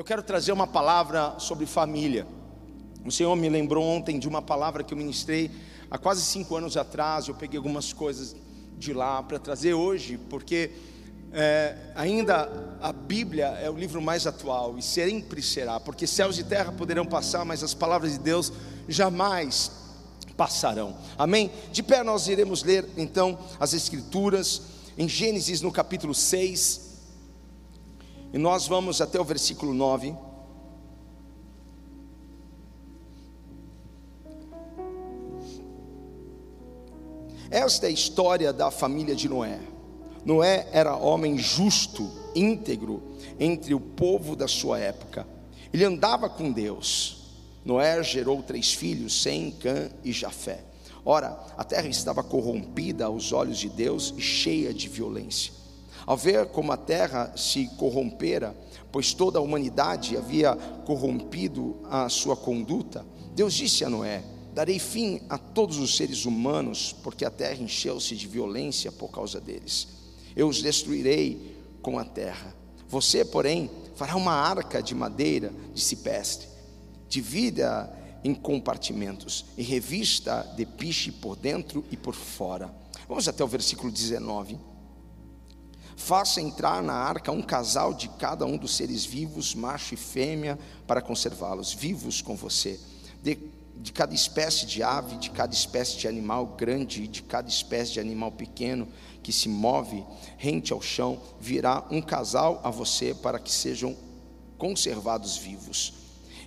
Eu quero trazer uma palavra sobre família. O Senhor me lembrou ontem de uma palavra que eu ministrei há quase cinco anos atrás. Eu peguei algumas coisas de lá para trazer hoje, porque é, ainda a Bíblia é o livro mais atual e sempre será, porque céus e terra poderão passar, mas as palavras de Deus jamais passarão. Amém? De pé nós iremos ler então as Escrituras em Gênesis no capítulo 6. E nós vamos até o versículo 9. Esta é a história da família de Noé. Noé era homem justo, íntegro entre o povo da sua época. Ele andava com Deus. Noé gerou três filhos, Sem, Cã e Jafé. Ora, a terra estava corrompida aos olhos de Deus e cheia de violência. Ao ver como a terra se corrompera, pois toda a humanidade havia corrompido a sua conduta, Deus disse a Noé: Darei fim a todos os seres humanos, porque a terra encheu-se de violência por causa deles. Eu os destruirei com a terra. Você, porém, fará uma arca de madeira de cipestre. Divida em compartimentos e revista de piche por dentro e por fora. Vamos até o versículo 19. Faça entrar na arca um casal de cada um dos seres vivos, macho e fêmea, para conservá-los vivos com você. De, de cada espécie de ave, de cada espécie de animal grande e de cada espécie de animal pequeno que se move rente ao chão, virá um casal a você para que sejam conservados vivos.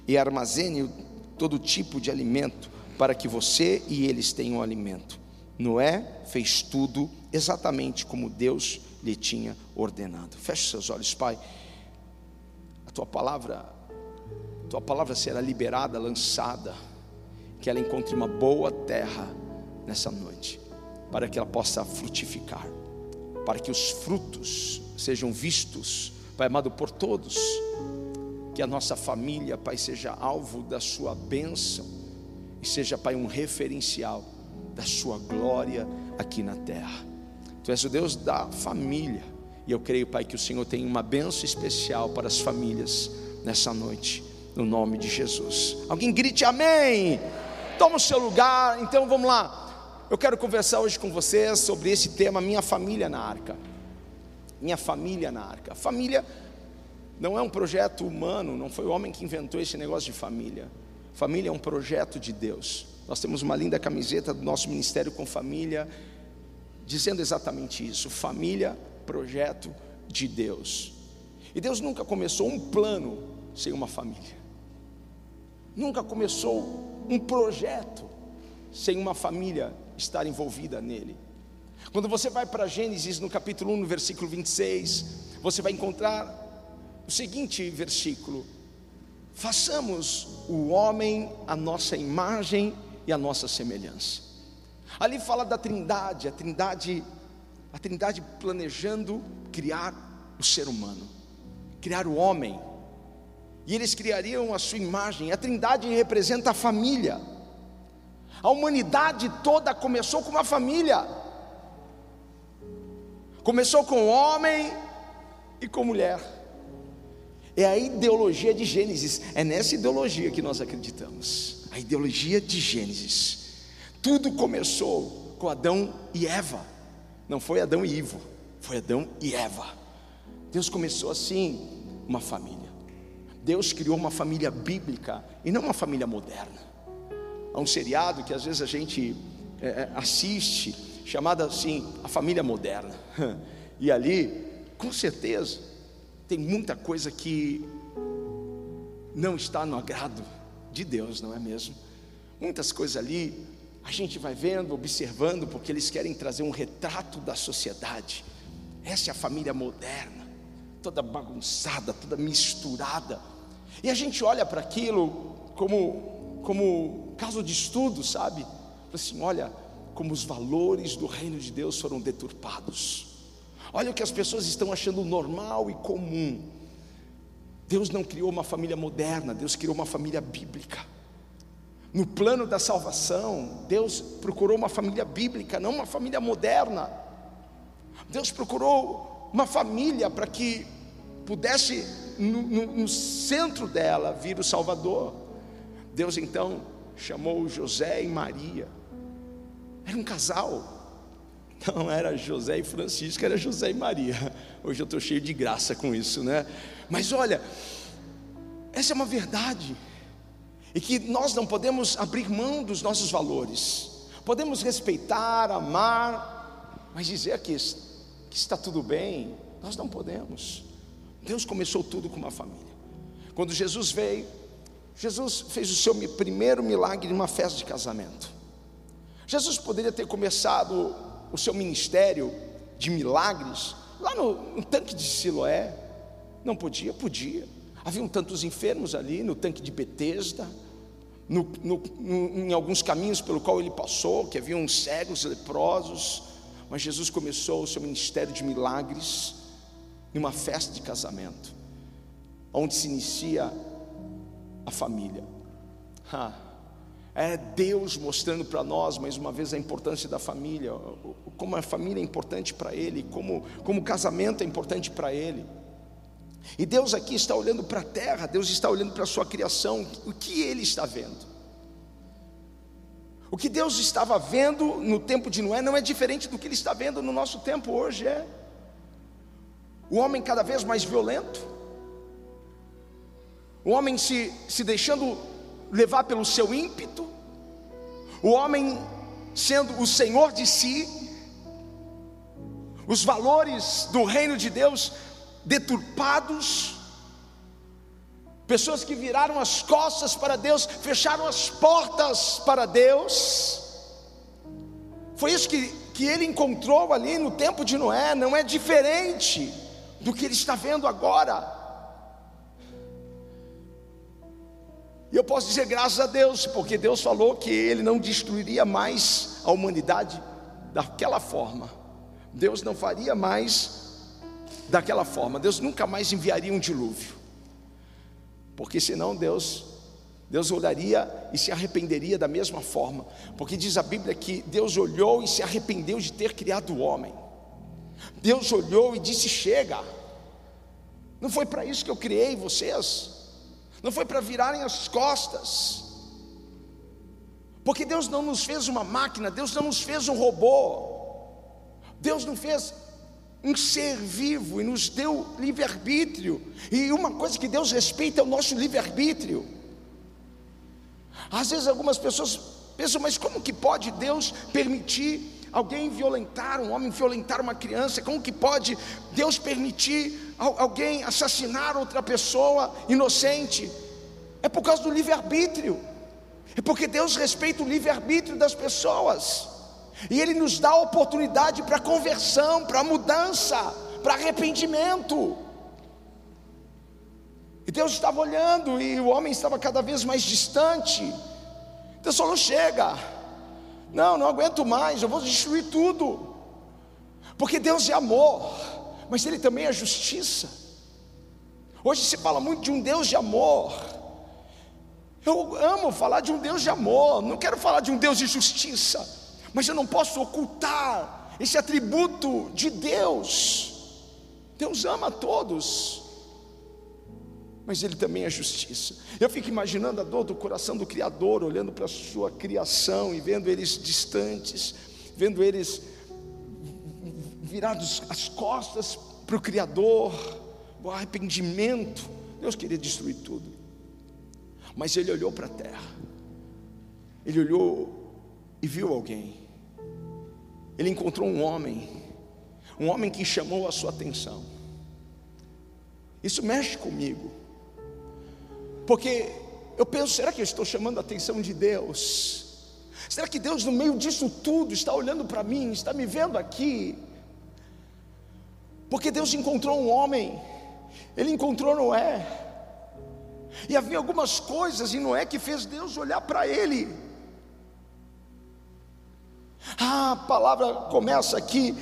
E armazene todo tipo de alimento para que você e eles tenham alimento. Noé fez tudo exatamente como Deus lhe tinha ordenado. Feche seus olhos, Pai. A tua palavra, a tua palavra será liberada, lançada, que ela encontre uma boa terra nessa noite, para que ela possa frutificar, para que os frutos sejam vistos, Pai amado, por todos. Que a nossa família, Pai, seja alvo da sua bênção e seja, Pai, um referencial da sua glória aqui na terra. Tu és o Deus da família. E eu creio, Pai, que o Senhor tem uma benção especial para as famílias nessa noite, no nome de Jesus. Alguém grite amém. Toma o seu lugar. Então vamos lá. Eu quero conversar hoje com vocês sobre esse tema, minha família na arca. Minha família na arca. Família não é um projeto humano, não foi o homem que inventou esse negócio de família. Família é um projeto de Deus. Nós temos uma linda camiseta do nosso ministério com família dizendo exatamente isso: família, projeto de Deus. E Deus nunca começou um plano sem uma família, nunca começou um projeto sem uma família estar envolvida nele. Quando você vai para Gênesis no capítulo 1, no versículo 26, você vai encontrar o seguinte versículo: Façamos o homem a nossa imagem e a nossa semelhança. Ali fala da Trindade, a Trindade, a Trindade planejando criar o ser humano, criar o homem. E eles criariam a sua imagem. A Trindade representa a família. A humanidade toda começou com uma família. Começou com homem e com mulher. É a ideologia de Gênesis. É nessa ideologia que nós acreditamos. A ideologia de Gênesis. Tudo começou com Adão e Eva. Não foi Adão e Ivo, foi Adão e Eva. Deus começou assim uma família. Deus criou uma família bíblica e não uma família moderna. Há um seriado que às vezes a gente é, é assiste, chamado assim, a família moderna. E ali, com certeza, tem muita coisa que não está no agrado de Deus, não é mesmo? Muitas coisas ali a gente vai vendo, observando, porque eles querem trazer um retrato da sociedade. Essa é a família moderna, toda bagunçada, toda misturada. E a gente olha para aquilo como, como caso de estudo, sabe? Assim, olha como os valores do reino de Deus foram deturpados. Olha o que as pessoas estão achando normal e comum. Deus não criou uma família moderna, Deus criou uma família bíblica. No plano da salvação, Deus procurou uma família bíblica, não uma família moderna. Deus procurou uma família para que pudesse no, no, no centro dela vir o Salvador. Deus então chamou José e Maria. Era um casal. Não era José e Francisco, era José e Maria. Hoje eu estou cheio de graça com isso, né? Mas olha, essa é uma verdade. E que nós não podemos abrir mão dos nossos valores. Podemos respeitar, amar, mas dizer que, que está tudo bem, nós não podemos. Deus começou tudo com uma família. Quando Jesus veio, Jesus fez o seu primeiro milagre numa festa de casamento. Jesus poderia ter começado o seu ministério de milagres lá no, no tanque de Siloé. Não podia? Podia. Haviam tantos enfermos ali no tanque de Betesda, no, no, em alguns caminhos pelo qual ele passou, que haviam cegos, leprosos, mas Jesus começou o seu ministério de milagres em uma festa de casamento, onde se inicia a família. É Deus mostrando para nós mais uma vez a importância da família, como a família é importante para Ele, como, como o casamento é importante para Ele. E Deus aqui está olhando para a terra, Deus está olhando para a sua criação, o que Ele está vendo? O que Deus estava vendo no tempo de Noé não é diferente do que Ele está vendo no nosso tempo hoje, é o homem cada vez mais violento, o homem se, se deixando levar pelo seu ímpeto, o homem sendo o senhor de si, os valores do reino de Deus deturpados, pessoas que viraram as costas para Deus, fecharam as portas para Deus. Foi isso que, que ele encontrou ali no tempo de Noé, não é diferente do que ele está vendo agora. E eu posso dizer graças a Deus, porque Deus falou que Ele não destruiria mais a humanidade daquela forma. Deus não faria mais daquela forma. Deus nunca mais enviaria um dilúvio. Porque senão Deus Deus olharia e se arrependeria da mesma forma, porque diz a Bíblia que Deus olhou e se arrependeu de ter criado o homem. Deus olhou e disse: Chega, não foi para isso que eu criei vocês não foi para virarem as costas, porque Deus não nos fez uma máquina, Deus não nos fez um robô, Deus não fez um ser vivo e nos deu livre-arbítrio, e uma coisa que Deus respeita é o nosso livre-arbítrio. Às vezes algumas pessoas pensam, mas como que pode Deus permitir alguém violentar um homem, violentar uma criança? Como que pode Deus permitir alguém assassinar outra pessoa inocente? É por causa do livre-arbítrio. É porque Deus respeita o livre-arbítrio das pessoas. E Ele nos dá oportunidade para conversão, para mudança, para arrependimento. E Deus estava olhando e o homem estava cada vez mais distante. Deus falou: chega, não, não aguento mais, eu vou destruir tudo. Porque Deus é amor, mas Ele também é justiça. Hoje se fala muito de um Deus de amor. Eu amo falar de um Deus de amor, não quero falar de um Deus de justiça, mas eu não posso ocultar esse atributo de Deus. Deus ama a todos, mas Ele também é justiça. Eu fico imaginando a dor do coração do Criador, olhando para a sua criação e vendo eles distantes, vendo eles virados as costas para o Criador, o arrependimento. Deus queria destruir tudo, mas Ele olhou para a terra, Ele olhou e viu alguém, Ele encontrou um homem, um homem que chamou a sua atenção. Isso mexe comigo. Porque eu penso, será que eu estou chamando a atenção de Deus? Será que Deus, no meio disso tudo, está olhando para mim, está me vendo aqui? Porque Deus encontrou um homem, Ele encontrou Noé, e havia algumas coisas em Noé que fez Deus olhar para ele. Ah, a palavra começa aqui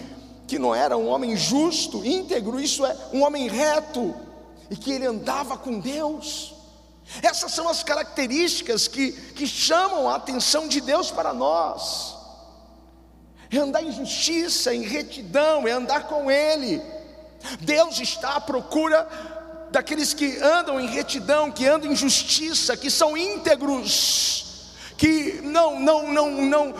que não era um homem justo, íntegro, isso é, um homem reto, e que ele andava com Deus. Essas são as características que, que chamam a atenção de Deus para nós. É andar em justiça, em retidão, é andar com Ele. Deus está à procura daqueles que andam em retidão, que andam em justiça, que são íntegros que não, não, não, não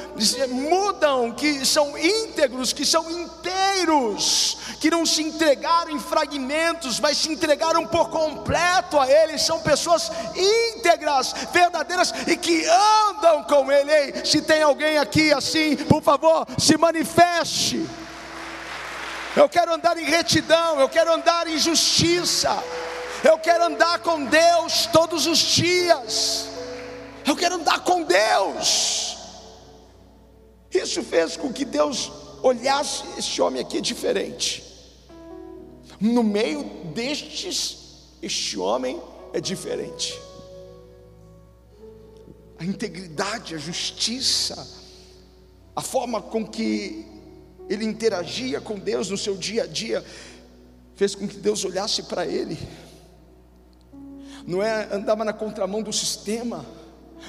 mudam, que são íntegros, que são inteiros, que não se entregaram em fragmentos, mas se entregaram por completo a Ele, são pessoas íntegras, verdadeiras e que andam com Ele. Ei, se tem alguém aqui assim, por favor, se manifeste. Eu quero andar em retidão, eu quero andar em justiça, eu quero andar com Deus todos os dias. Eu quero andar com Deus. Isso fez com que Deus olhasse esse homem aqui diferente. No meio destes, este homem é diferente. A integridade, a justiça, a forma com que ele interagia com Deus no seu dia a dia, fez com que Deus olhasse para ele. Não é andava na contramão do sistema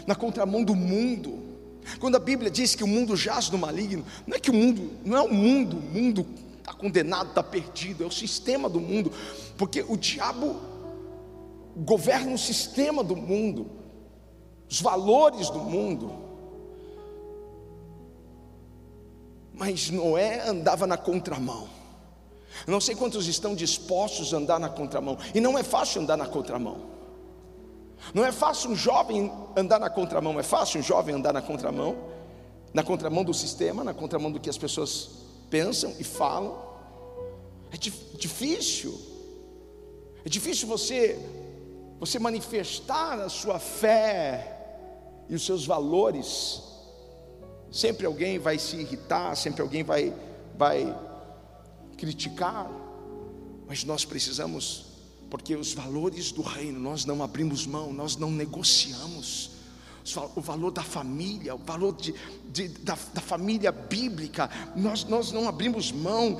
na contramão do mundo. Quando a Bíblia diz que o mundo jaz no maligno, não é que o mundo, não é o mundo, o mundo está condenado, está perdido, é o sistema do mundo, porque o diabo governa o sistema do mundo, os valores do mundo. Mas Noé andava na contramão. Eu não sei quantos estão dispostos a andar na contramão, e não é fácil andar na contramão. Não é fácil um jovem andar na contramão, é fácil um jovem andar na contramão, na contramão do sistema, na contramão do que as pessoas pensam e falam. É difícil. É difícil você você manifestar a sua fé e os seus valores. Sempre alguém vai se irritar, sempre alguém vai vai criticar, mas nós precisamos porque os valores do reino nós não abrimos mão, nós não negociamos. O valor da família, o valor de, de, da, da família bíblica, nós, nós não abrimos mão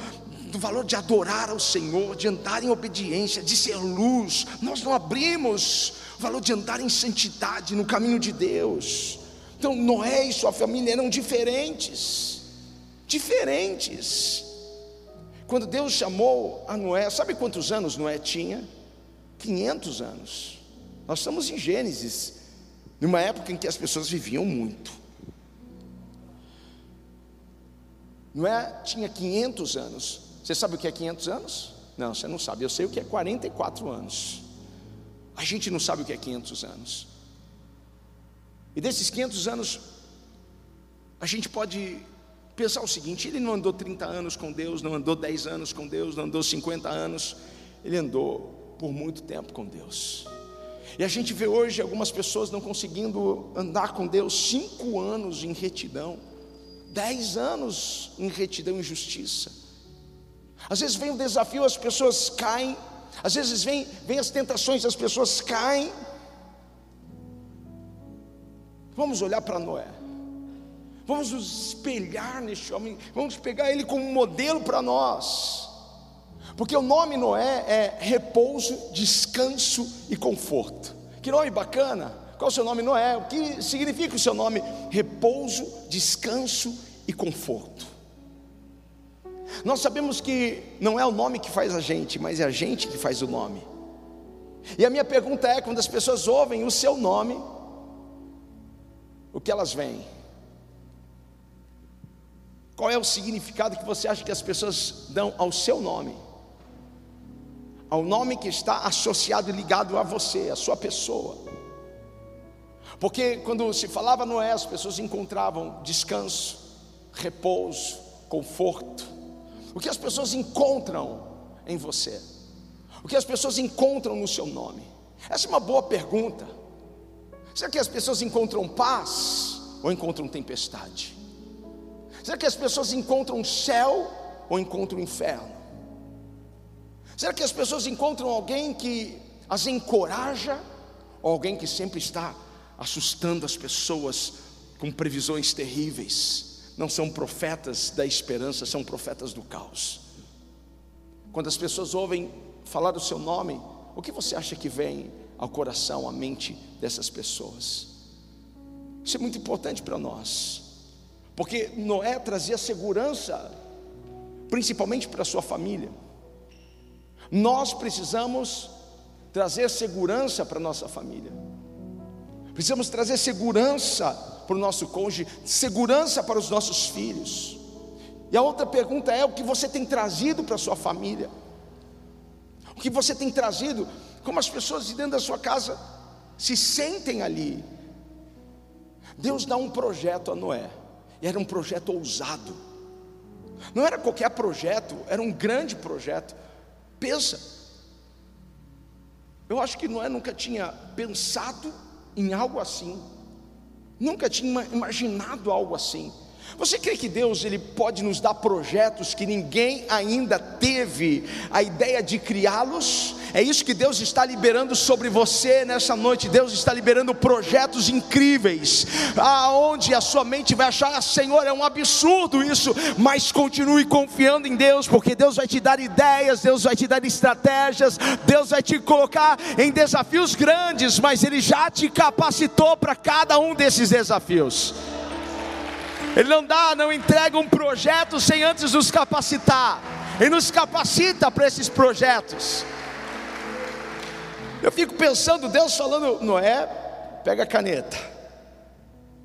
do valor de adorar ao Senhor, de andar em obediência, de ser luz, nós não abrimos o valor de andar em santidade no caminho de Deus. Então Noé e sua família eram diferentes, diferentes. Quando Deus chamou a Noé, sabe quantos anos Noé tinha? 500 anos. Nós estamos em Gênesis, numa época em que as pessoas viviam muito. Não é? Tinha 500 anos. Você sabe o que é 500 anos? Não, você não sabe. Eu sei o que é 44 anos. A gente não sabe o que é 500 anos. E desses 500 anos, a gente pode pensar o seguinte: ele não andou 30 anos com Deus, não andou 10 anos com Deus, não andou 50 anos, ele andou por muito tempo com Deus. E a gente vê hoje algumas pessoas não conseguindo andar com Deus cinco anos em retidão, dez anos em retidão e justiça. Às vezes vem o desafio, as pessoas caem, às vezes vem, vem as tentações, as pessoas caem. Vamos olhar para Noé, vamos nos espelhar neste homem, vamos pegar ele como modelo para nós. Porque o nome Noé é repouso, descanso e conforto. Que nome bacana! Qual é o seu nome Noé? O que significa o seu nome? Repouso, descanso e conforto. Nós sabemos que não é o nome que faz a gente, mas é a gente que faz o nome. E a minha pergunta é: quando as pessoas ouvem o seu nome, o que elas veem? Qual é o significado que você acha que as pessoas dão ao seu nome? Ao nome que está associado e ligado a você, a sua pessoa. Porque quando se falava Noé, as pessoas encontravam descanso, repouso, conforto. O que as pessoas encontram em você? O que as pessoas encontram no seu nome? Essa é uma boa pergunta. Será que as pessoas encontram paz ou encontram tempestade? Será que as pessoas encontram céu ou encontram inferno? Será que as pessoas encontram alguém que as encoraja ou alguém que sempre está assustando as pessoas com previsões terríveis? Não são profetas da esperança, são profetas do caos. Quando as pessoas ouvem falar do seu nome, o que você acha que vem ao coração, à mente dessas pessoas? Isso é muito importante para nós, porque Noé trazia segurança, principalmente para sua família. Nós precisamos trazer segurança para nossa família. Precisamos trazer segurança para o nosso cônjuge, segurança para os nossos filhos. E a outra pergunta é: o que você tem trazido para a sua família? O que você tem trazido? Como as pessoas de dentro da sua casa se sentem ali? Deus dá um projeto a Noé, e era um projeto ousado, não era qualquer projeto, era um grande projeto. Pensa, eu acho que Noé nunca tinha pensado em algo assim, nunca tinha imaginado algo assim. Você crê que Deus ele pode nos dar projetos que ninguém ainda teve a ideia de criá-los? É isso que Deus está liberando sobre você nessa noite. Deus está liberando projetos incríveis, aonde a sua mente vai achar, ah, Senhor, é um absurdo isso, mas continue confiando em Deus, porque Deus vai te dar ideias, Deus vai te dar estratégias, Deus vai te colocar em desafios grandes, mas Ele já te capacitou para cada um desses desafios. Ele não dá, não entrega um projeto sem antes nos capacitar. Ele nos capacita para esses projetos. Eu fico pensando, Deus falando, Noé, pega a caneta.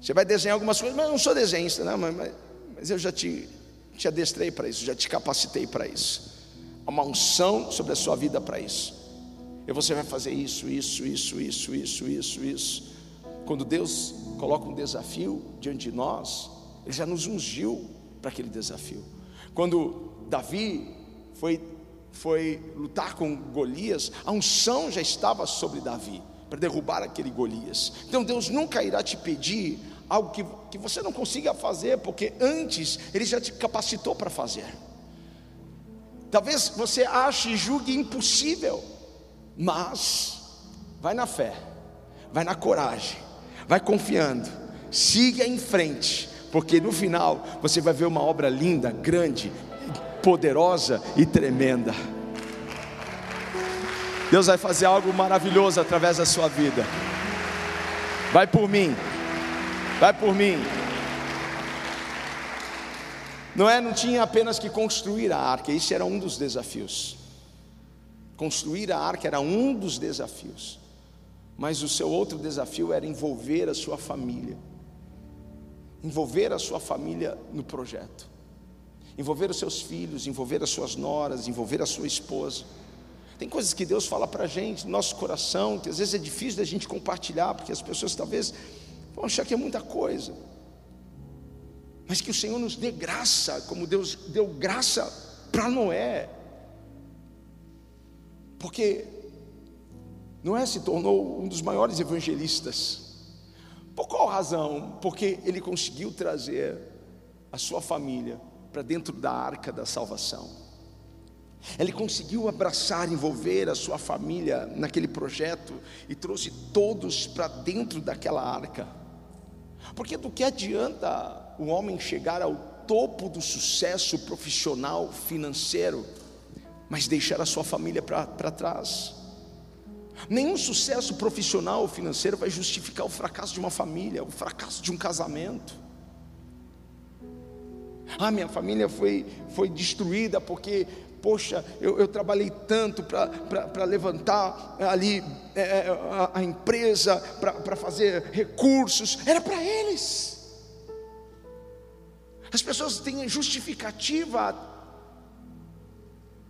Você vai desenhar algumas coisas, mas eu não sou desenhista, não, mas, mas, mas eu já te, te adestrei para isso, já te capacitei para isso. Há uma unção sobre a sua vida para isso. E você vai fazer isso, isso, isso, isso, isso, isso, isso. Quando Deus coloca um desafio diante de nós, Ele já nos ungiu para aquele desafio. Quando Davi foi foi lutar com Golias, a unção já estava sobre Davi para derrubar aquele Golias. Então Deus nunca irá te pedir algo que, que você não consiga fazer, porque antes Ele já te capacitou para fazer. Talvez você ache e julgue impossível, mas vai na fé, vai na coragem, vai confiando, siga em frente, porque no final você vai ver uma obra linda, grande, poderosa e tremenda. Deus vai fazer algo maravilhoso através da sua vida. Vai por mim. Vai por mim. Noé não tinha apenas que construir a arca, isso era um dos desafios. Construir a arca era um dos desafios. Mas o seu outro desafio era envolver a sua família. Envolver a sua família no projeto envolver os seus filhos, envolver as suas noras, envolver a sua esposa. Tem coisas que Deus fala para a gente, no nosso coração, que às vezes é difícil da gente compartilhar, porque as pessoas talvez vão achar que é muita coisa. Mas que o Senhor nos dê graça, como Deus deu graça para Noé. Porque Noé se tornou um dos maiores evangelistas. Por qual razão? Porque ele conseguiu trazer a sua família para dentro da arca da salvação. Ele conseguiu abraçar, envolver a sua família naquele projeto e trouxe todos para dentro daquela arca. Porque do que adianta o homem chegar ao topo do sucesso profissional, financeiro, mas deixar a sua família para trás? Nenhum sucesso profissional ou financeiro vai justificar o fracasso de uma família, o fracasso de um casamento. Ah, minha família foi, foi destruída porque, poxa, eu, eu trabalhei tanto para levantar ali é, é, a, a empresa, para fazer recursos, era para eles. As pessoas têm justificativa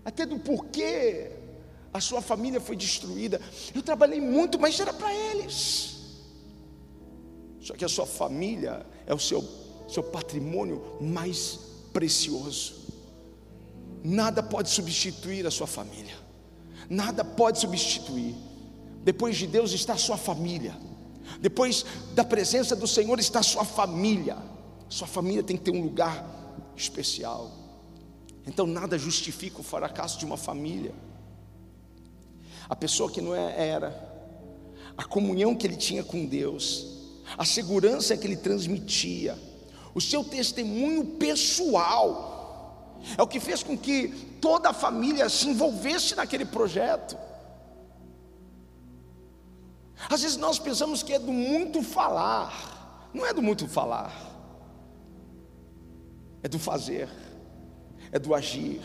até do porquê a sua família foi destruída. Eu trabalhei muito, mas era para eles. Só que a sua família é o seu seu patrimônio mais precioso. Nada pode substituir a sua família. Nada pode substituir. Depois de Deus está a sua família. Depois da presença do Senhor está a sua família. Sua família tem que ter um lugar especial. Então nada justifica o fracasso de uma família. A pessoa que não era, a comunhão que ele tinha com Deus, a segurança que ele transmitia, o seu testemunho pessoal, é o que fez com que toda a família se envolvesse naquele projeto. Às vezes nós pensamos que é do muito falar, não é do muito falar, é do fazer, é do agir.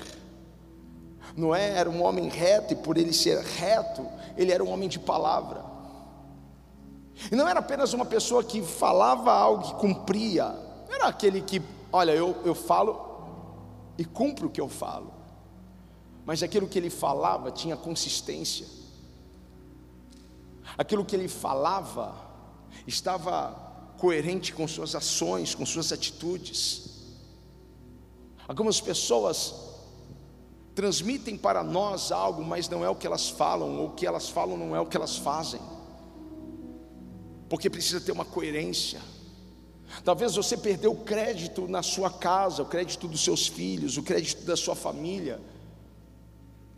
Noé era um homem reto, e por ele ser reto, ele era um homem de palavra. E não era apenas uma pessoa que falava algo que cumpria, era aquele que, olha, eu, eu falo e cumpro o que eu falo, mas aquilo que ele falava tinha consistência, aquilo que ele falava estava coerente com suas ações, com suas atitudes. Algumas pessoas transmitem para nós algo, mas não é o que elas falam, ou o que elas falam não é o que elas fazem, porque precisa ter uma coerência. Talvez você perdeu o crédito na sua casa, o crédito dos seus filhos, o crédito da sua família,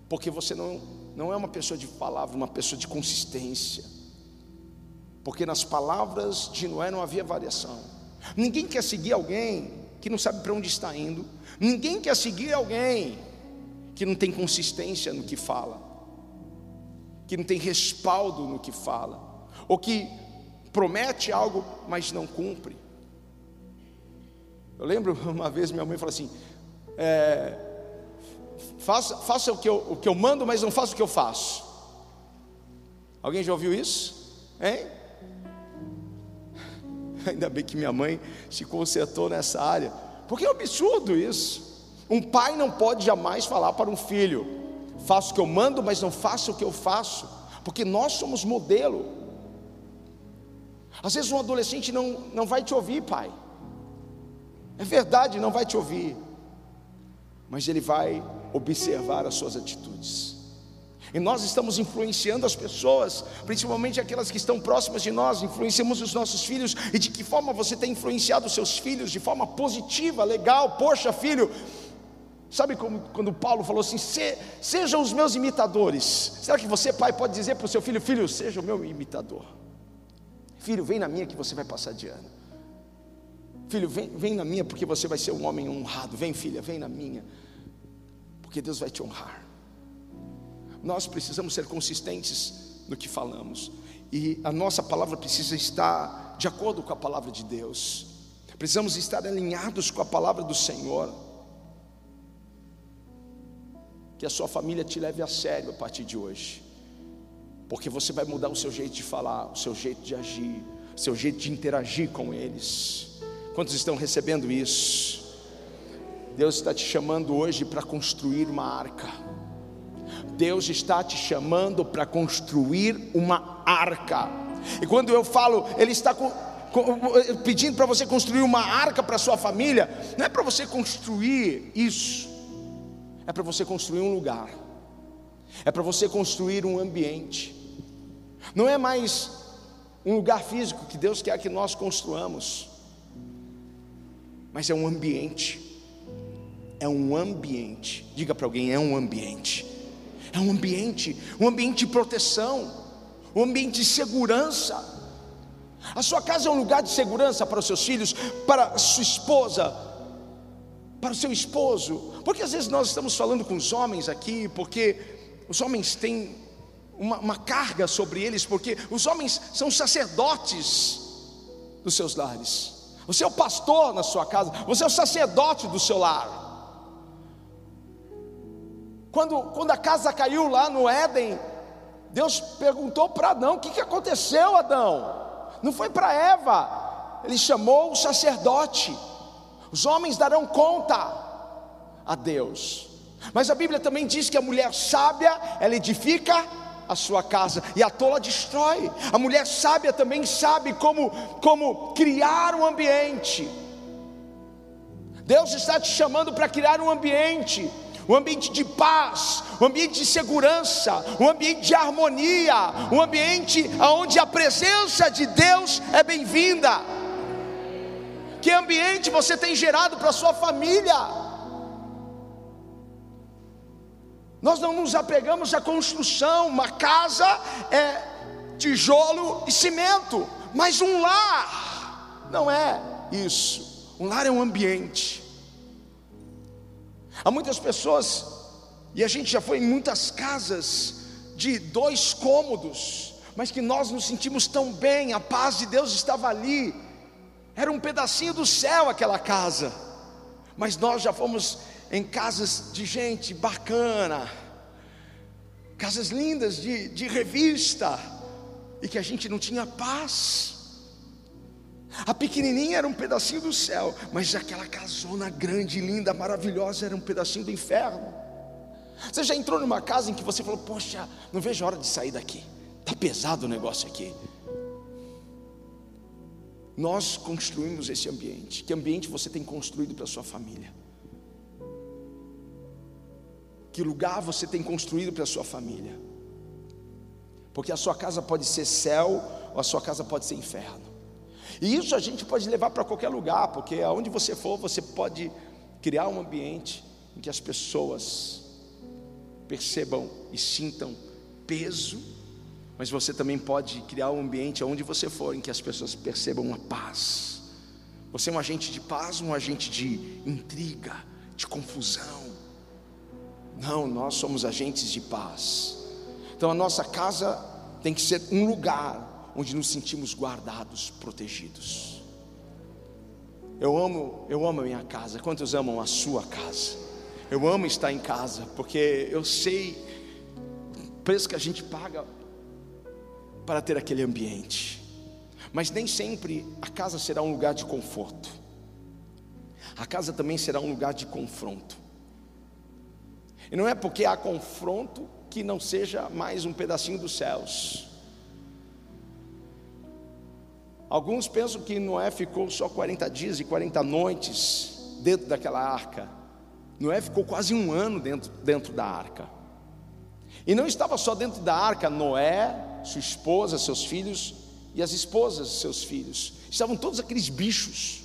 porque você não, não é uma pessoa de palavra, uma pessoa de consistência. Porque nas palavras de Noé não havia variação. Ninguém quer seguir alguém que não sabe para onde está indo. Ninguém quer seguir alguém que não tem consistência no que fala, que não tem respaldo no que fala, ou que promete algo, mas não cumpre. Eu lembro uma vez minha mãe falou assim: é, faça, faça o, que eu, o que eu mando, mas não faça o que eu faço. Alguém já ouviu isso? Hein? Ainda bem que minha mãe se consertou nessa área, porque é um absurdo isso. Um pai não pode jamais falar para um filho: faça o que eu mando, mas não faça o que eu faço, porque nós somos modelo. Às vezes um adolescente não, não vai te ouvir, pai. É verdade, não vai te ouvir, mas ele vai observar as suas atitudes. E nós estamos influenciando as pessoas, principalmente aquelas que estão próximas de nós, influenciamos os nossos filhos. E de que forma você tem influenciado os seus filhos? De forma positiva, legal, poxa, filho. Sabe como, quando Paulo falou assim: Se, sejam os meus imitadores. Será que você, pai, pode dizer para o seu filho: Filho, seja o meu imitador? Filho, vem na minha que você vai passar de ano. Filho, vem, vem na minha porque você vai ser um homem honrado. Vem, filha, vem na minha, porque Deus vai te honrar. Nós precisamos ser consistentes no que falamos, e a nossa palavra precisa estar de acordo com a palavra de Deus, precisamos estar alinhados com a palavra do Senhor. Que a sua família te leve a sério a partir de hoje, porque você vai mudar o seu jeito de falar, o seu jeito de agir, o seu jeito de interagir com eles. Quantos estão recebendo isso? Deus está te chamando hoje para construir uma arca. Deus está te chamando para construir uma arca. E quando eu falo, Ele está com, com, pedindo para você construir uma arca para sua família, não é para você construir isso, é para você construir um lugar, é para você construir um ambiente. Não é mais um lugar físico que Deus quer que nós construamos mas é um ambiente. É um ambiente. Diga para alguém: é um ambiente. É um ambiente, um ambiente de proteção, um ambiente de segurança. A sua casa é um lugar de segurança para os seus filhos, para a sua esposa, para o seu esposo. Porque às vezes nós estamos falando com os homens aqui, porque os homens têm uma, uma carga sobre eles, porque os homens são sacerdotes dos seus lares. Você é o pastor na sua casa, você é o sacerdote do seu lar. Quando, quando a casa caiu lá no Éden, Deus perguntou para Adão: o que, que aconteceu, Adão? Não foi para Eva, ele chamou o sacerdote. Os homens darão conta a Deus. Mas a Bíblia também diz que a mulher sábia, ela edifica a sua casa e a tola destrói. A mulher sábia também sabe como, como criar um ambiente. Deus está te chamando para criar um ambiente, um ambiente de paz, um ambiente de segurança, um ambiente de harmonia, um ambiente onde a presença de Deus é bem-vinda. Que ambiente você tem gerado para sua família? Nós não nos apegamos à construção, uma casa é tijolo e cimento, mas um lar não é isso. Um lar é um ambiente. Há muitas pessoas, e a gente já foi em muitas casas de dois cômodos, mas que nós nos sentimos tão bem, a paz de Deus estava ali, era um pedacinho do céu aquela casa, mas nós já fomos em casas de gente bacana, casas lindas de, de revista, e que a gente não tinha paz. A pequenininha era um pedacinho do céu, mas aquela casona grande, linda, maravilhosa era um pedacinho do inferno. Você já entrou numa casa em que você falou: Poxa, não vejo a hora de sair daqui, está pesado o negócio aqui. Nós construímos esse ambiente. Que ambiente você tem construído para sua família? Que lugar você tem construído para sua família? Porque a sua casa pode ser céu ou a sua casa pode ser inferno. E isso a gente pode levar para qualquer lugar, porque aonde você for, você pode criar um ambiente em que as pessoas percebam e sintam peso, mas você também pode criar um ambiente aonde você for em que as pessoas percebam a paz. Você é um agente de paz, um agente de intriga, de confusão. Não, nós somos agentes de paz. Então a nossa casa tem que ser um lugar onde nos sentimos guardados, protegidos. Eu amo, eu amo a minha casa. Quantos amam a sua casa? Eu amo estar em casa, porque eu sei o preço que a gente paga para ter aquele ambiente. Mas nem sempre a casa será um lugar de conforto. A casa também será um lugar de confronto. E não é porque há confronto que não seja mais um pedacinho dos céus. Alguns pensam que Noé ficou só 40 dias e 40 noites dentro daquela arca. Noé ficou quase um ano dentro, dentro da arca. E não estava só dentro da arca Noé, sua esposa, seus filhos e as esposas de seus filhos. Estavam todos aqueles bichos.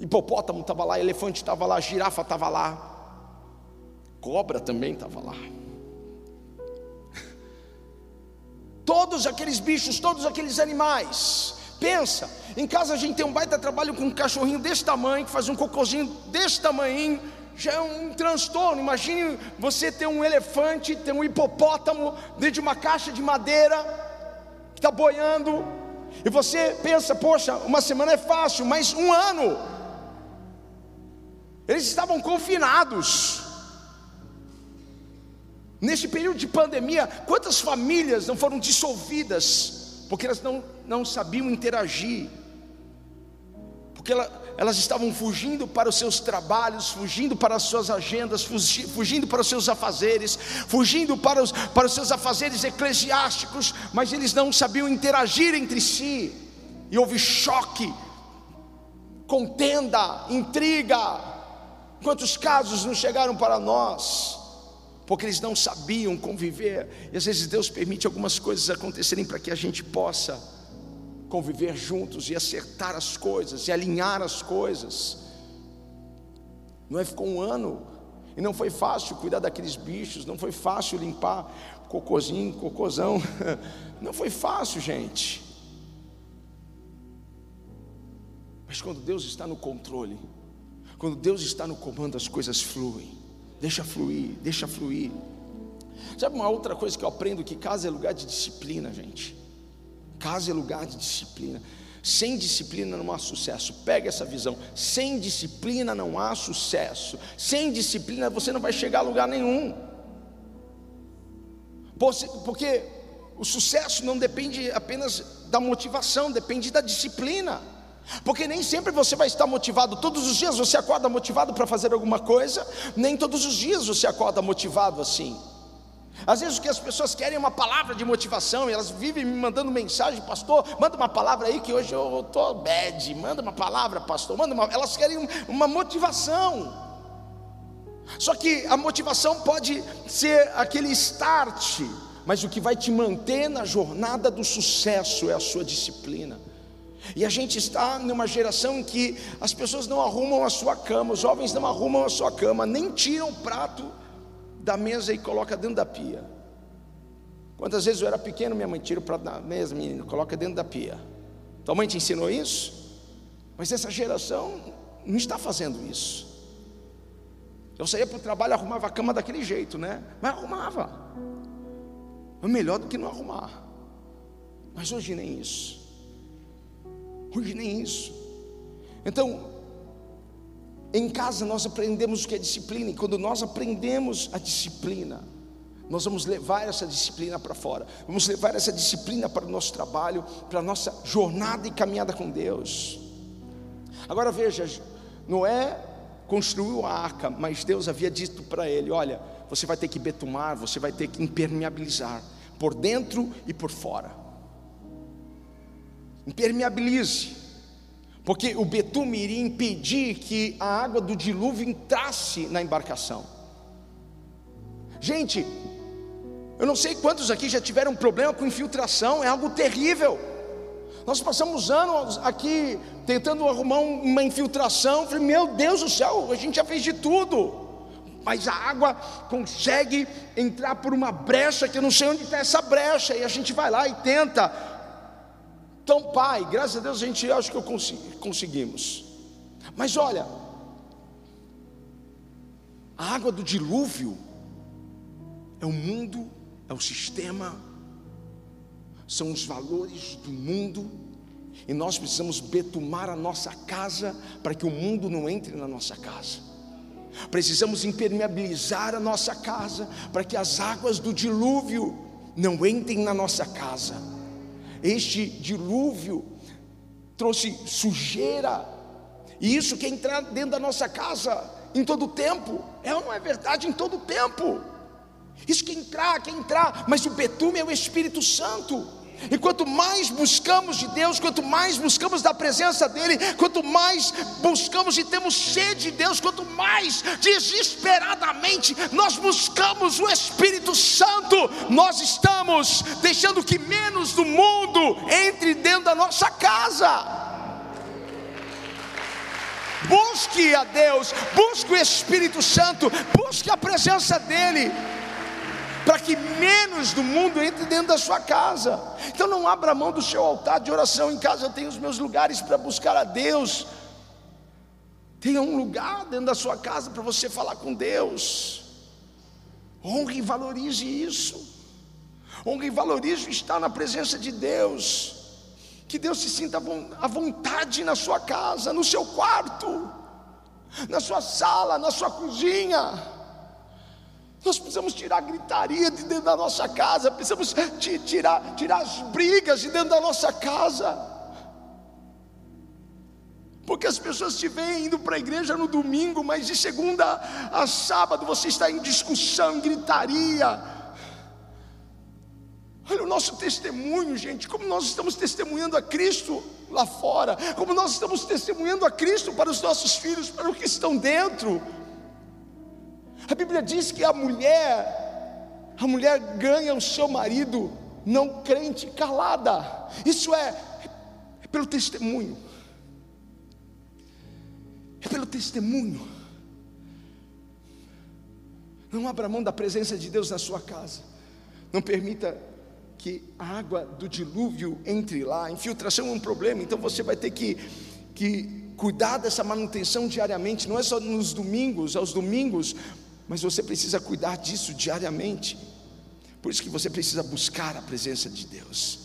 Hipopótamo estava lá, elefante estava lá, girafa estava lá, cobra também estava lá. Todos aqueles bichos, todos aqueles animais Pensa, em casa a gente tem um baita trabalho com um cachorrinho desse tamanho, que faz um cocôzinho desse tamanho, já é um transtorno. Imagine você ter um elefante, ter um hipopótamo dentro de uma caixa de madeira que está boiando, e você pensa, poxa, uma semana é fácil, mas um ano. Eles estavam confinados. Nesse período de pandemia, quantas famílias não foram dissolvidas porque elas não, não sabiam interagir, porque ela, elas estavam fugindo para os seus trabalhos, fugindo para as suas agendas, fugindo para os seus afazeres, fugindo para os, para os seus afazeres eclesiásticos, mas eles não sabiam interagir entre si, e houve choque, contenda, intriga. Quantos casos não chegaram para nós? porque eles não sabiam conviver, e às vezes Deus permite algumas coisas acontecerem para que a gente possa conviver juntos e acertar as coisas e alinhar as coisas. Não é ficou um ano e não foi fácil cuidar daqueles bichos, não foi fácil limpar cocôzinho, cocôzão, não foi fácil, gente. Mas quando Deus está no controle, quando Deus está no comando, as coisas fluem. Deixa fluir, deixa fluir. Sabe uma outra coisa que eu aprendo? Que casa é lugar de disciplina, gente. Casa é lugar de disciplina. Sem disciplina não há sucesso. Pega essa visão. Sem disciplina não há sucesso. Sem disciplina você não vai chegar a lugar nenhum. Porque o sucesso não depende apenas da motivação, depende da disciplina. Porque nem sempre você vai estar motivado, todos os dias você acorda motivado para fazer alguma coisa, nem todos os dias você acorda motivado assim. Às vezes o que as pessoas querem é uma palavra de motivação, e elas vivem me mandando mensagem, pastor, manda uma palavra aí que hoje eu estou bad, manda uma palavra, pastor, manda uma. Elas querem uma motivação. Só que a motivação pode ser aquele start, mas o que vai te manter na jornada do sucesso é a sua disciplina. E a gente está numa geração em que as pessoas não arrumam a sua cama, os jovens não arrumam a sua cama, nem tiram o prato da mesa e coloca dentro da pia. Quantas vezes eu era pequeno, minha mãe tira o prato da mesa, menino, coloca dentro da pia. Tua mãe te ensinou isso? Mas essa geração não está fazendo isso. Eu saía para o trabalho, arrumava a cama daquele jeito, né? Mas arrumava. É melhor do que não arrumar. Mas hoje nem isso. Hoje nem isso. Então, em casa nós aprendemos o que é disciplina, e quando nós aprendemos a disciplina, Nós vamos levar essa disciplina para fora, vamos levar essa disciplina para o nosso trabalho, para a nossa jornada e caminhada com Deus. Agora veja, Noé construiu a arca, mas Deus havia dito para ele: Olha, você vai ter que betumar, você vai ter que impermeabilizar, por dentro e por fora. Impermeabilize, porque o betume iria impedir que a água do dilúvio entrasse na embarcação. Gente, eu não sei quantos aqui já tiveram problema com infiltração, é algo terrível. Nós passamos anos aqui tentando arrumar uma infiltração. Falei, meu Deus do céu, a gente já fez de tudo. Mas a água consegue entrar por uma brecha que eu não sei onde está essa brecha. E a gente vai lá e tenta. Então, pai, graças a Deus a gente acho que eu consegui, conseguimos. Mas olha, a água do dilúvio é o mundo é o sistema, são os valores do mundo, e nós precisamos betumar a nossa casa para que o mundo não entre na nossa casa. Precisamos impermeabilizar a nossa casa para que as águas do dilúvio não entrem na nossa casa. Este dilúvio trouxe sujeira, e isso quer entrar dentro da nossa casa em todo o tempo, é ou não é verdade? Em todo o tempo. Isso quer entrar, quer entrar, mas o betume é o Espírito Santo. E quanto mais buscamos de Deus, quanto mais buscamos da presença dEle, quanto mais buscamos e temos sede de Deus, quanto mais desesperadamente nós buscamos o Espírito Santo, nós estamos deixando que menos do mundo entre dentro da nossa casa. Busque a Deus, busque o Espírito Santo, busque a presença dEle para que menos do mundo entre dentro da sua casa. Então não abra mão do seu altar de oração. Em casa eu tenho os meus lugares para buscar a Deus. Tenha um lugar dentro da sua casa para você falar com Deus. Honre e valorize isso. Honre e valorize estar na presença de Deus. Que Deus se sinta à vontade na sua casa, no seu quarto, na sua sala, na sua cozinha. Nós precisamos tirar a gritaria de dentro da nossa casa, precisamos tirar, tirar as brigas de dentro da nossa casa. Porque as pessoas te veem indo para a igreja no domingo, mas de segunda a sábado você está em discussão, em gritaria. Olha o nosso testemunho, gente, como nós estamos testemunhando a Cristo lá fora, como nós estamos testemunhando a Cristo para os nossos filhos, para os que estão dentro. A Bíblia diz que a mulher, a mulher ganha o seu marido não crente calada. Isso é, é pelo testemunho. É pelo testemunho. Não abra mão da presença de Deus na sua casa. Não permita que a água do dilúvio entre lá. Infiltração é um problema, então você vai ter que, que cuidar dessa manutenção diariamente. Não é só nos domingos, aos domingos mas você precisa cuidar disso diariamente. Por isso que você precisa buscar a presença de Deus.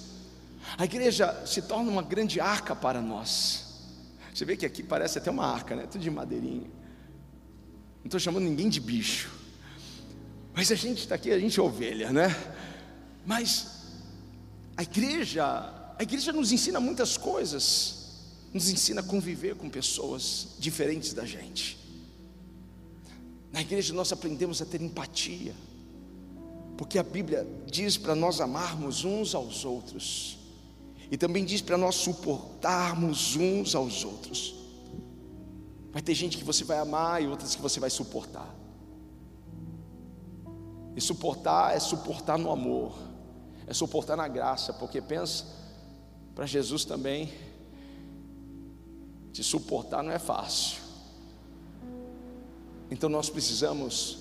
A igreja se torna uma grande arca para nós. Você vê que aqui parece até uma arca, né? Tudo de madeirinha. Não estou chamando ninguém de bicho. Mas a gente está aqui, a gente é ovelha, né? Mas a igreja, a igreja nos ensina muitas coisas. Nos ensina a conviver com pessoas diferentes da gente. Na igreja nós aprendemos a ter empatia, porque a Bíblia diz para nós amarmos uns aos outros, e também diz para nós suportarmos uns aos outros. Vai ter gente que você vai amar e outras que você vai suportar. E suportar é suportar no amor, é suportar na graça, porque pensa, para Jesus também, te suportar não é fácil. Então nós precisamos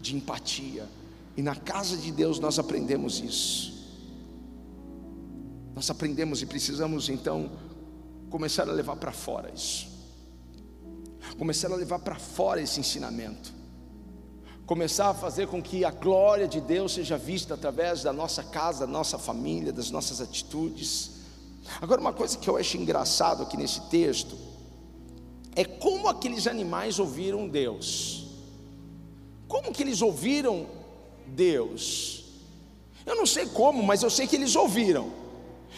de empatia. E na casa de Deus nós aprendemos isso. Nós aprendemos e precisamos então começar a levar para fora isso. Começar a levar para fora esse ensinamento. Começar a fazer com que a glória de Deus seja vista através da nossa casa, da nossa família, das nossas atitudes. Agora, uma coisa que eu acho engraçado aqui nesse texto é como aqueles animais ouviram Deus. Como que eles ouviram Deus. Eu não sei como, mas eu sei que eles ouviram.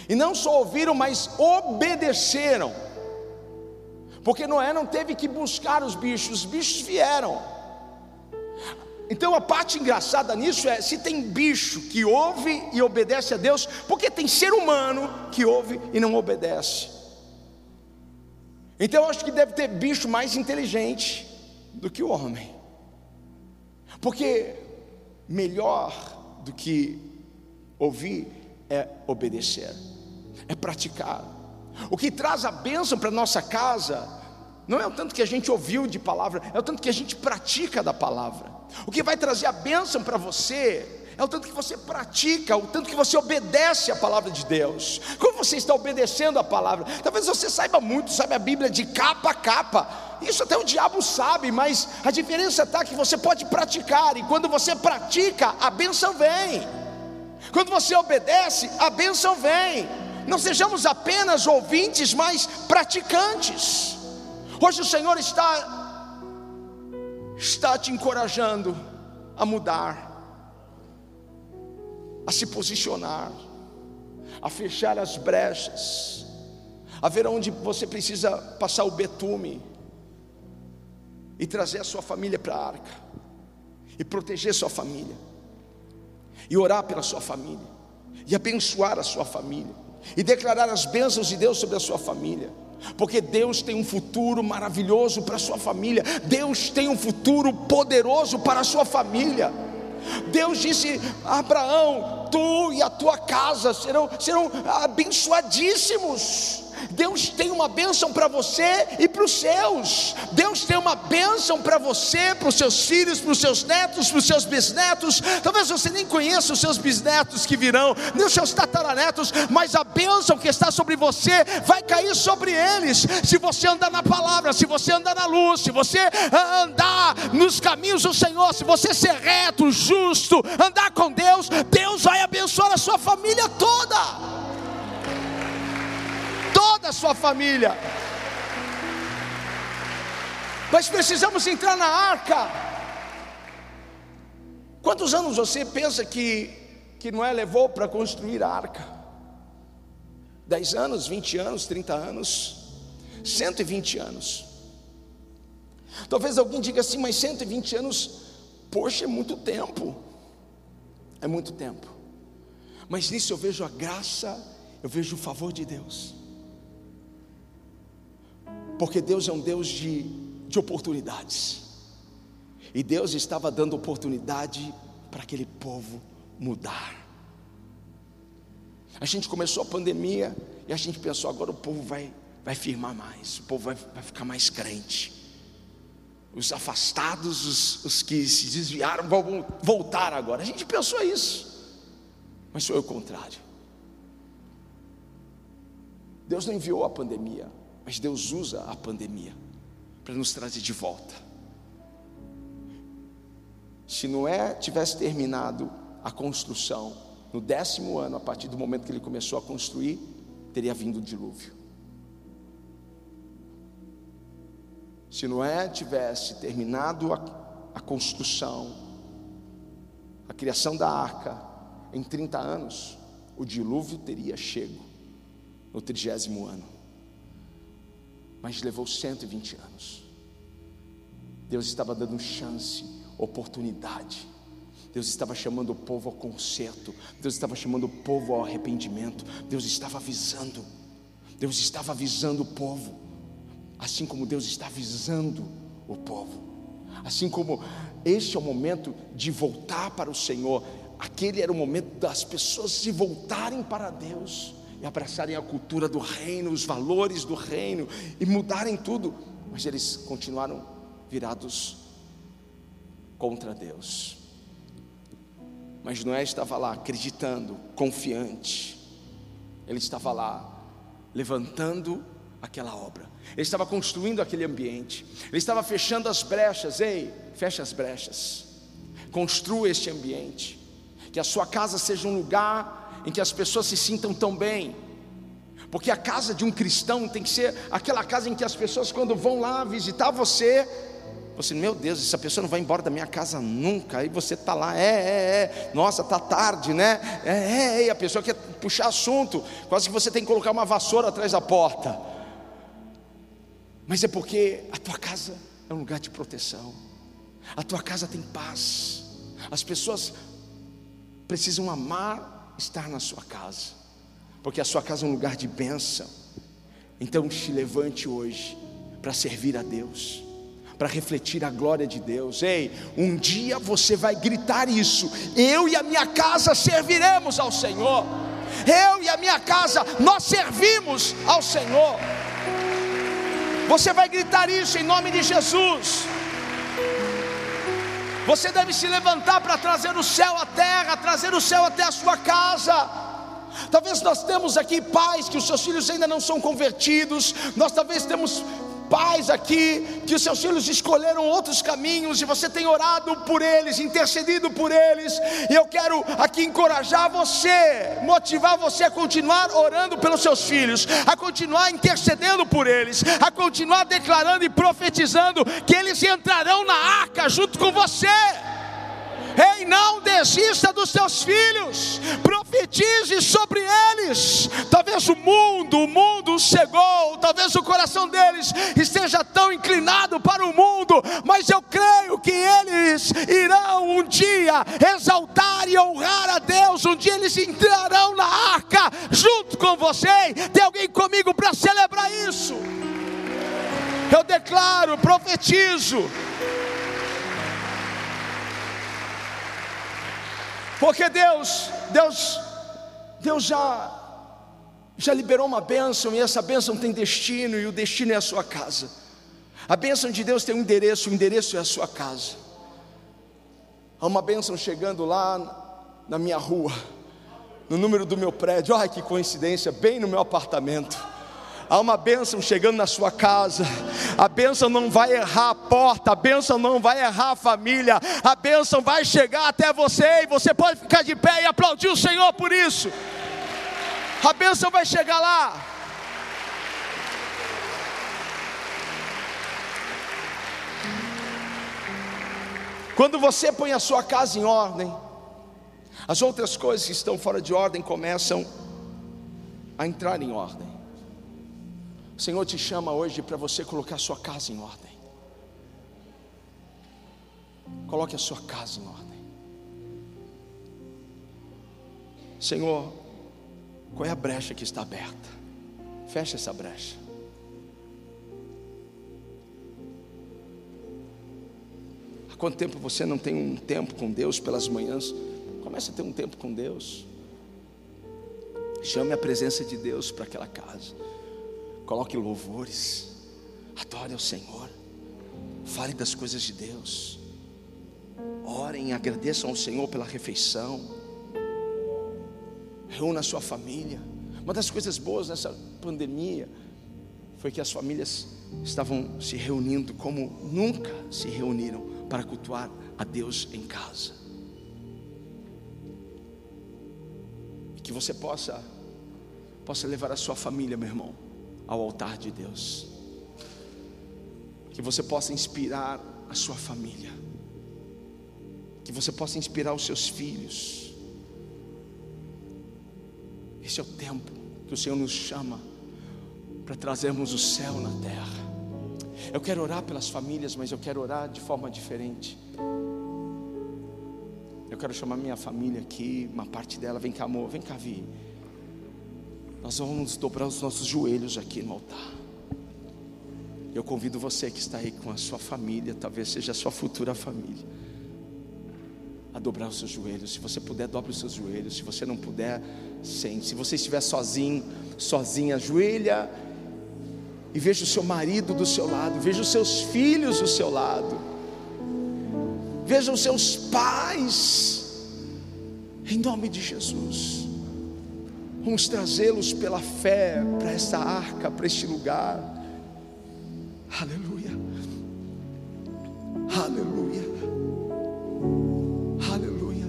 E não só ouviram, mas obedeceram. Porque Noé não teve que buscar os bichos, os bichos vieram. Então a parte engraçada nisso é se tem bicho que ouve e obedece a Deus, porque tem ser humano que ouve e não obedece. Então eu acho que deve ter bicho mais inteligente do que o homem. Porque melhor do que ouvir é obedecer, é praticar. O que traz a bênção para nossa casa não é o tanto que a gente ouviu de palavra, é o tanto que a gente pratica da palavra. O que vai trazer a bênção para você é o tanto que você pratica, o tanto que você obedece a palavra de Deus. Como você está obedecendo a palavra? Talvez você saiba muito, sabe a Bíblia de capa a capa. Isso até o diabo sabe, mas a diferença está que você pode praticar, e quando você pratica, a bênção vem. Quando você obedece, a bênção vem. Não sejamos apenas ouvintes, mas praticantes. Hoje o Senhor está está te encorajando a mudar, a se posicionar, a fechar as brechas, a ver onde você precisa passar o betume e trazer a sua família para a arca, e proteger sua família, e orar pela sua família, e abençoar a sua família, e declarar as bênçãos de Deus sobre a sua família. Porque Deus tem um futuro maravilhoso para a sua família, Deus tem um futuro poderoso para a sua família. Deus disse Abraão: tu e a tua casa serão, serão abençoadíssimos. Deus tem uma bênção para você e para os seus. Deus tem uma bênção para você, para os seus filhos, para os seus netos, para os seus bisnetos. Talvez você nem conheça os seus bisnetos que virão, nem os seus tataranetos, mas a bênção que está sobre você vai cair sobre eles. Se você andar na palavra, se você andar na luz, se você ah, andar nos caminhos do Senhor, se você ser reto, justo, andar com Deus, Deus vai abençoar a sua família toda toda a sua família. Mas precisamos entrar na arca. Quantos anos você pensa que, que Noé levou para construir a arca? 10 anos, 20 anos, 30 anos, 120 anos. Talvez alguém diga assim, mas 120 anos, poxa, é muito tempo. É muito tempo. Mas nisso eu vejo a graça, eu vejo o favor de Deus. Porque Deus é um Deus de, de oportunidades. E Deus estava dando oportunidade para aquele povo mudar. A gente começou a pandemia e a gente pensou, agora o povo vai, vai firmar mais, o povo vai, vai ficar mais crente. Os afastados, os, os que se desviaram, vão voltar agora. A gente pensou isso, mas foi o contrário. Deus não enviou a pandemia, mas Deus usa a pandemia para nos trazer de volta. Se Noé tivesse terminado a construção no décimo ano, a partir do momento que ele começou a construir, teria vindo o dilúvio. Se Noé tivesse terminado a, a construção, a criação da arca, em 30 anos, o dilúvio teria chego no trigésimo ano mas levou 120 anos. Deus estava dando chance, oportunidade. Deus estava chamando o povo ao conserto. Deus estava chamando o povo ao arrependimento. Deus estava avisando. Deus estava avisando o povo. Assim como Deus está avisando o povo. Assim como este é o momento de voltar para o Senhor. Aquele era o momento das pessoas se voltarem para Deus e abraçarem a cultura do reino, os valores do reino e mudarem tudo, mas eles continuaram virados contra Deus. Mas Noé estava lá acreditando, confiante, ele estava lá levantando aquela obra, ele estava construindo aquele ambiente, ele estava fechando as brechas. Ei, fecha as brechas, construa este ambiente, que a sua casa seja um lugar em que as pessoas se sintam tão bem. Porque a casa de um cristão tem que ser aquela casa em que as pessoas, quando vão lá visitar você, Você, meu Deus, essa pessoa não vai embora da minha casa nunca. Aí você está lá, é, é, é, nossa, está tarde, né? É, é, é, a pessoa quer puxar assunto, quase que você tem que colocar uma vassoura atrás da porta. Mas é porque a tua casa é um lugar de proteção, a tua casa tem paz, as pessoas precisam amar estar na sua casa, porque a sua casa é um lugar de bênção. Então, te levante hoje para servir a Deus para refletir a glória de Deus. Ei, um dia você vai gritar isso: eu e a minha casa serviremos ao Senhor. Eu e a minha casa, nós servimos ao Senhor. Você vai gritar isso em nome de Jesus. Você deve se levantar para trazer o céu à terra, trazer o céu até a sua casa. Talvez nós temos aqui pais que os seus filhos ainda não são convertidos, nós talvez temos pais aqui que os seus filhos escolheram outros caminhos e você tem orado por eles, intercedido por eles, e eu quero aqui encorajar você, motivar você a continuar orando pelos seus filhos, a continuar intercedendo por eles, a continuar declarando e profetizando que eles entrarão na arca junto com você. Ei, não desista dos seus filhos, profetize sobre eles. Talvez o mundo, o mundo cegou, talvez o coração deles esteja tão inclinado para o mundo, mas eu creio que eles irão um dia exaltar e honrar a Deus. Um dia eles entrarão na arca junto com você. Tem alguém comigo para celebrar isso? Eu declaro, profetizo Porque Deus, Deus, Deus já já liberou uma bênção e essa bênção tem destino e o destino é a sua casa. A bênção de Deus tem um endereço, o endereço é a sua casa. Há uma bênção chegando lá na minha rua, no número do meu prédio. Ai que coincidência, bem no meu apartamento há uma bênção chegando na sua casa, a bênção não vai errar a porta, a bênção não vai errar a família, a bênção vai chegar até você e você pode ficar de pé e aplaudir o Senhor por isso. A bênção vai chegar lá. Quando você põe a sua casa em ordem, as outras coisas que estão fora de ordem começam a entrar em ordem. O Senhor te chama hoje para você colocar a sua casa em ordem. Coloque a sua casa em ordem. Senhor, qual é a brecha que está aberta? Feche essa brecha. Há quanto tempo você não tem um tempo com Deus pelas manhãs? Comece a ter um tempo com Deus. Chame a presença de Deus para aquela casa coloque louvores, adore ao Senhor, fale das coisas de Deus, orem, agradeçam ao Senhor pela refeição, reúna a sua família. Uma das coisas boas nessa pandemia foi que as famílias estavam se reunindo como nunca se reuniram para cultuar a Deus em casa. Que você possa possa levar a sua família, meu irmão, ao altar de Deus. Que você possa inspirar a sua família. Que você possa inspirar os seus filhos. Esse é o tempo que o Senhor nos chama para trazermos o céu na terra. Eu quero orar pelas famílias, mas eu quero orar de forma diferente. Eu quero chamar minha família aqui, uma parte dela, vem cá, amor, vem cá, Vi. Nós vamos dobrar os nossos joelhos aqui no altar. Eu convido você que está aí com a sua família, talvez seja a sua futura família, a dobrar os seus joelhos. Se você puder, dobre os seus joelhos. Se você não puder, sente. Se você estiver sozinho, sozinha, ajoelha e veja o seu marido do seu lado, veja os seus filhos do seu lado, veja os seus pais, em nome de Jesus. Vamos trazê-los pela fé para essa arca, para este lugar. Aleluia. Aleluia. Aleluia.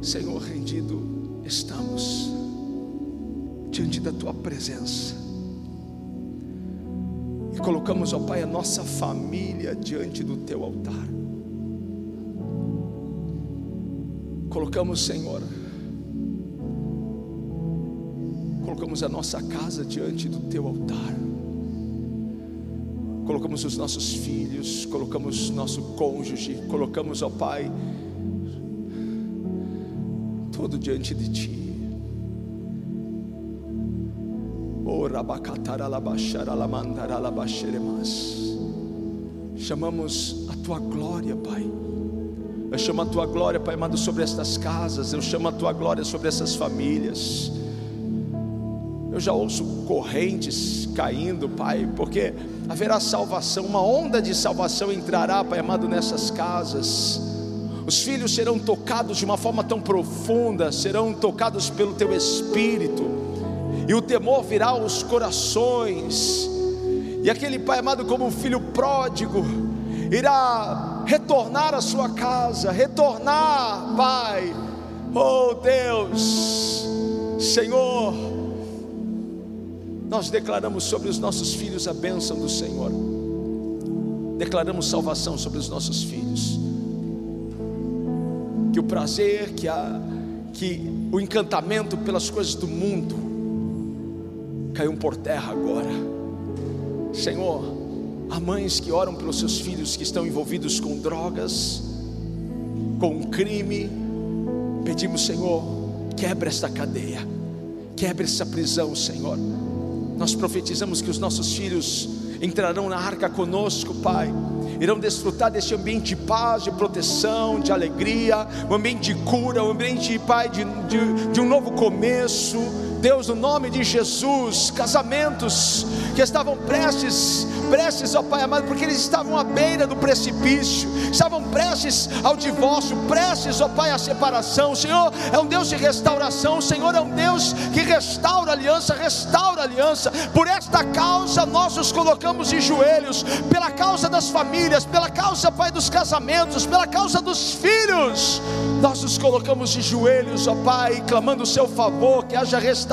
Senhor rendido, estamos diante da tua presença. e colocamos, ó Pai, a nossa família diante do teu altar. Colocamos, Senhor, colocamos a nossa casa diante do teu altar. Colocamos os nossos filhos, colocamos nosso cônjuge, colocamos, ó Pai, tudo diante de ti. Chamamos a tua glória, Pai. Eu chamo a tua glória, Pai amado, sobre estas casas. Eu chamo a tua glória sobre essas famílias. Eu já ouço correntes caindo, Pai, porque haverá salvação, uma onda de salvação entrará, Pai amado, nessas casas. Os filhos serão tocados de uma forma tão profunda, serão tocados pelo teu espírito e o temor virá aos corações, e aquele pai amado, como um filho pródigo, irá retornar à sua casa, retornar, Pai, oh Deus, Senhor, nós declaramos sobre os nossos filhos a bênção do Senhor, declaramos salvação sobre os nossos filhos, que o prazer, que, a, que o encantamento pelas coisas do mundo, caiu por terra agora. Senhor, há mães que oram pelos seus filhos que estão envolvidos com drogas, com crime. Pedimos, Senhor, quebra esta cadeia, quebra essa prisão, Senhor. Nós profetizamos que os nossos filhos entrarão na arca conosco, Pai. Irão desfrutar deste ambiente de paz, de proteção, de alegria, um ambiente de cura, um ambiente, Pai, de, de, de um novo começo Deus, no nome de Jesus, casamentos que estavam prestes, prestes, ó Pai amado, porque eles estavam à beira do precipício, estavam prestes ao divórcio, prestes, ó Pai, à separação. O Senhor é um Deus de restauração, o Senhor é um Deus que restaura aliança, restaura aliança. Por esta causa nós os colocamos de joelhos, pela causa das famílias, pela causa, Pai, dos casamentos, pela causa dos filhos. Nós os colocamos de joelhos, ó Pai, clamando o seu favor, que haja restauração,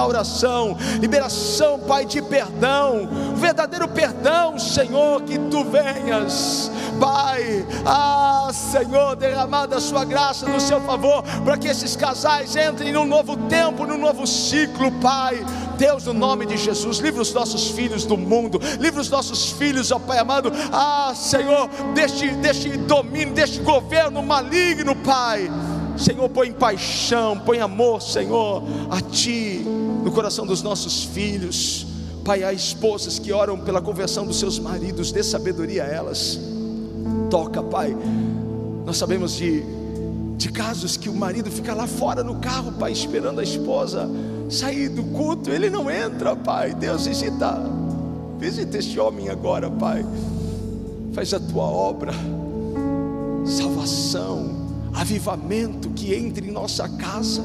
liberação, Pai, de perdão, verdadeiro perdão, Senhor, que tu venhas, Pai, ah, Senhor, derramada a sua graça no seu favor, para que esses casais entrem num novo tempo, num novo ciclo, Pai. Deus, no nome de Jesus, livra os nossos filhos do mundo, livra os nossos filhos, ó Pai amado, ah, Senhor, deste, deste domínio, deste governo maligno, Pai. Senhor, põe paixão, põe amor, Senhor, a Ti no coração dos nossos filhos. Pai, há esposas que oram pela conversão dos seus maridos, dê sabedoria a elas. Toca, Pai. Nós sabemos de, de casos que o marido fica lá fora no carro, Pai, esperando a esposa sair do culto, ele não entra, Pai. Deus visita, visita este homem agora, Pai. Faz a tua obra, salvação, avivamento que entre em nossa casa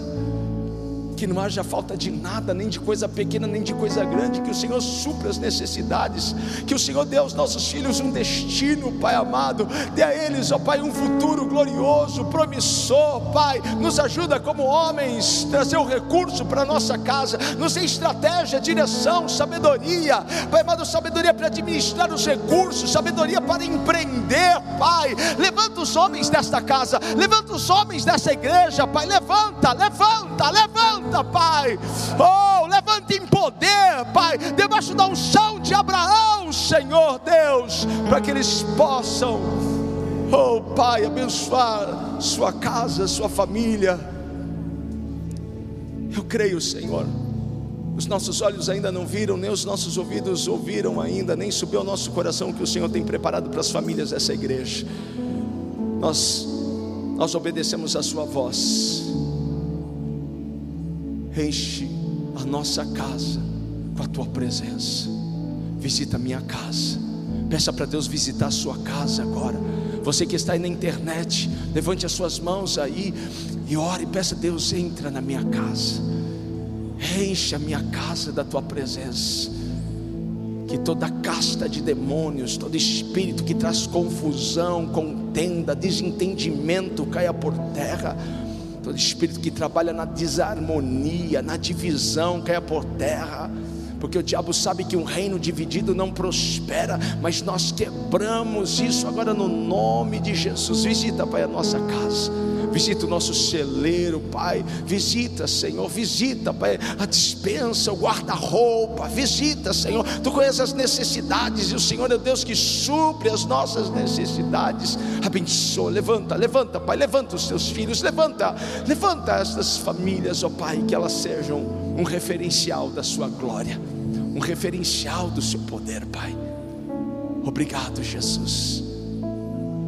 que não haja falta de nada, nem de coisa pequena, nem de coisa grande, que o Senhor supra as necessidades, que o Senhor dê aos nossos filhos um destino, Pai amado, dê a eles, ó Pai, um futuro glorioso, promissor, Pai, nos ajuda como homens, trazer o recurso para nossa casa, nos dê estratégia, direção, sabedoria, Pai amado, sabedoria para administrar os recursos, sabedoria para empreender, Pai, levanta os homens desta casa, levanta os homens dessa igreja, Pai, levanta, levanta, levanta levanta, Pai. Oh, levanta em poder, Pai, debaixo da unção de Abraão, Senhor Deus, para que eles possam, oh Pai, abençoar sua casa, sua família. Eu creio, Senhor. Os nossos olhos ainda não viram, nem os nossos ouvidos ouviram ainda, nem subiu ao nosso coração o que o Senhor tem preparado para as famílias dessa igreja. Nós, nós obedecemos a Sua voz enche a nossa casa com a tua presença. Visita a minha casa. Peça para Deus visitar a sua casa agora. Você que está aí na internet, levante as suas mãos aí e ore. Peça a Deus, entra na minha casa. Enche a minha casa da tua presença. Que toda casta de demônios, todo espírito que traz confusão, contenda, desentendimento caia por terra todo espírito que trabalha na desarmonia, na divisão, caia por terra. porque o diabo sabe que um reino dividido não prospera, mas nós quebramos isso agora no nome de Jesus. Visita, Pai, a nossa casa visita o nosso celeiro, Pai. Visita, Senhor, visita, Pai, a dispensa, o guarda-roupa. Visita, Senhor. Tu conheces as necessidades e o Senhor é Deus que supre as nossas necessidades. Abençoa, levanta, levanta, Pai, levanta os teus filhos, levanta, levanta estas famílias, ó Pai, que elas sejam um referencial da Sua glória, um referencial do Seu poder, Pai. Obrigado, Jesus,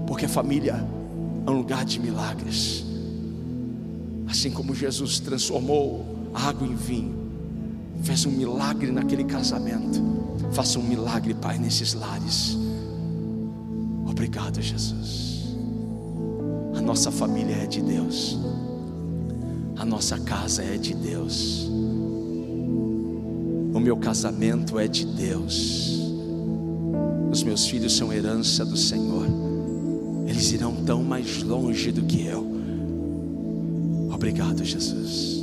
porque a família é um lugar de milagres. Assim como Jesus transformou água em vinho, fez um milagre naquele casamento, faça um milagre, Pai, nesses lares. Obrigado, Jesus. A nossa família é de Deus, a nossa casa é de Deus, o meu casamento é de Deus, os meus filhos são herança do Senhor eles irão tão mais longe do que eu. Obrigado, Jesus.